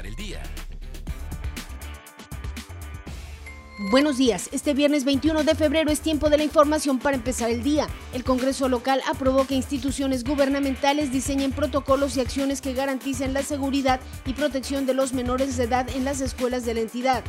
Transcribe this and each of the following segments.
el día. Buenos días. Este viernes 21 de febrero es tiempo de la información para empezar el día. El Congreso local aprobó que instituciones gubernamentales diseñen protocolos y acciones que garanticen la seguridad y protección de los menores de edad en las escuelas de la entidad.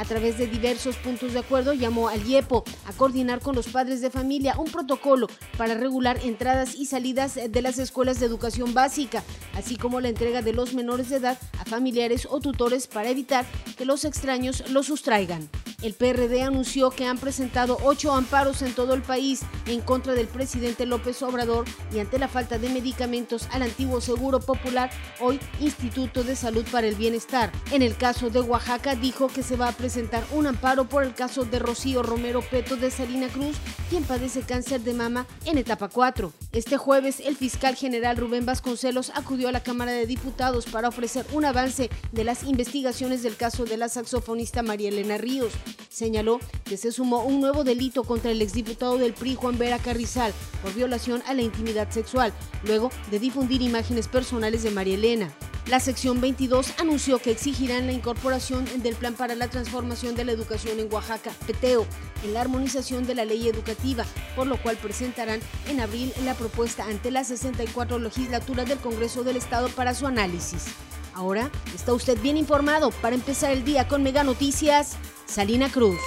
A través de diversos puntos de acuerdo, llamó al IEPO a coordinar con los padres de familia un protocolo para regular entradas y salidas de las escuelas de educación básica, así como la entrega de los menores de edad a familiares o tutores para evitar que los extraños los sustraigan. El PRD anunció que han presentado ocho amparos en todo el país en contra del presidente López Obrador y ante la falta de medicamentos al antiguo Seguro Popular, hoy Instituto de Salud para el Bienestar. En el caso de Oaxaca dijo que se va a presentar un amparo por el caso de Rocío Romero Peto de Salina Cruz, quien padece cáncer de mama en etapa 4. Este jueves, el fiscal general Rubén Vasconcelos acudió a la Cámara de Diputados para ofrecer un avance de las investigaciones del caso de la saxofonista María Elena Ríos señaló que se sumó un nuevo delito contra el exdiputado del PRI Juan Vera Carrizal por violación a la intimidad sexual, luego de difundir imágenes personales de María Elena. La sección 22 anunció que exigirán la incorporación del Plan para la Transformación de la Educación en Oaxaca, PETEO, en la armonización de la ley educativa, por lo cual presentarán en abril la propuesta ante la 64 legislatura del Congreso del Estado para su análisis. Ahora está usted bien informado para empezar el día con Mega Noticias. Salina Cruz.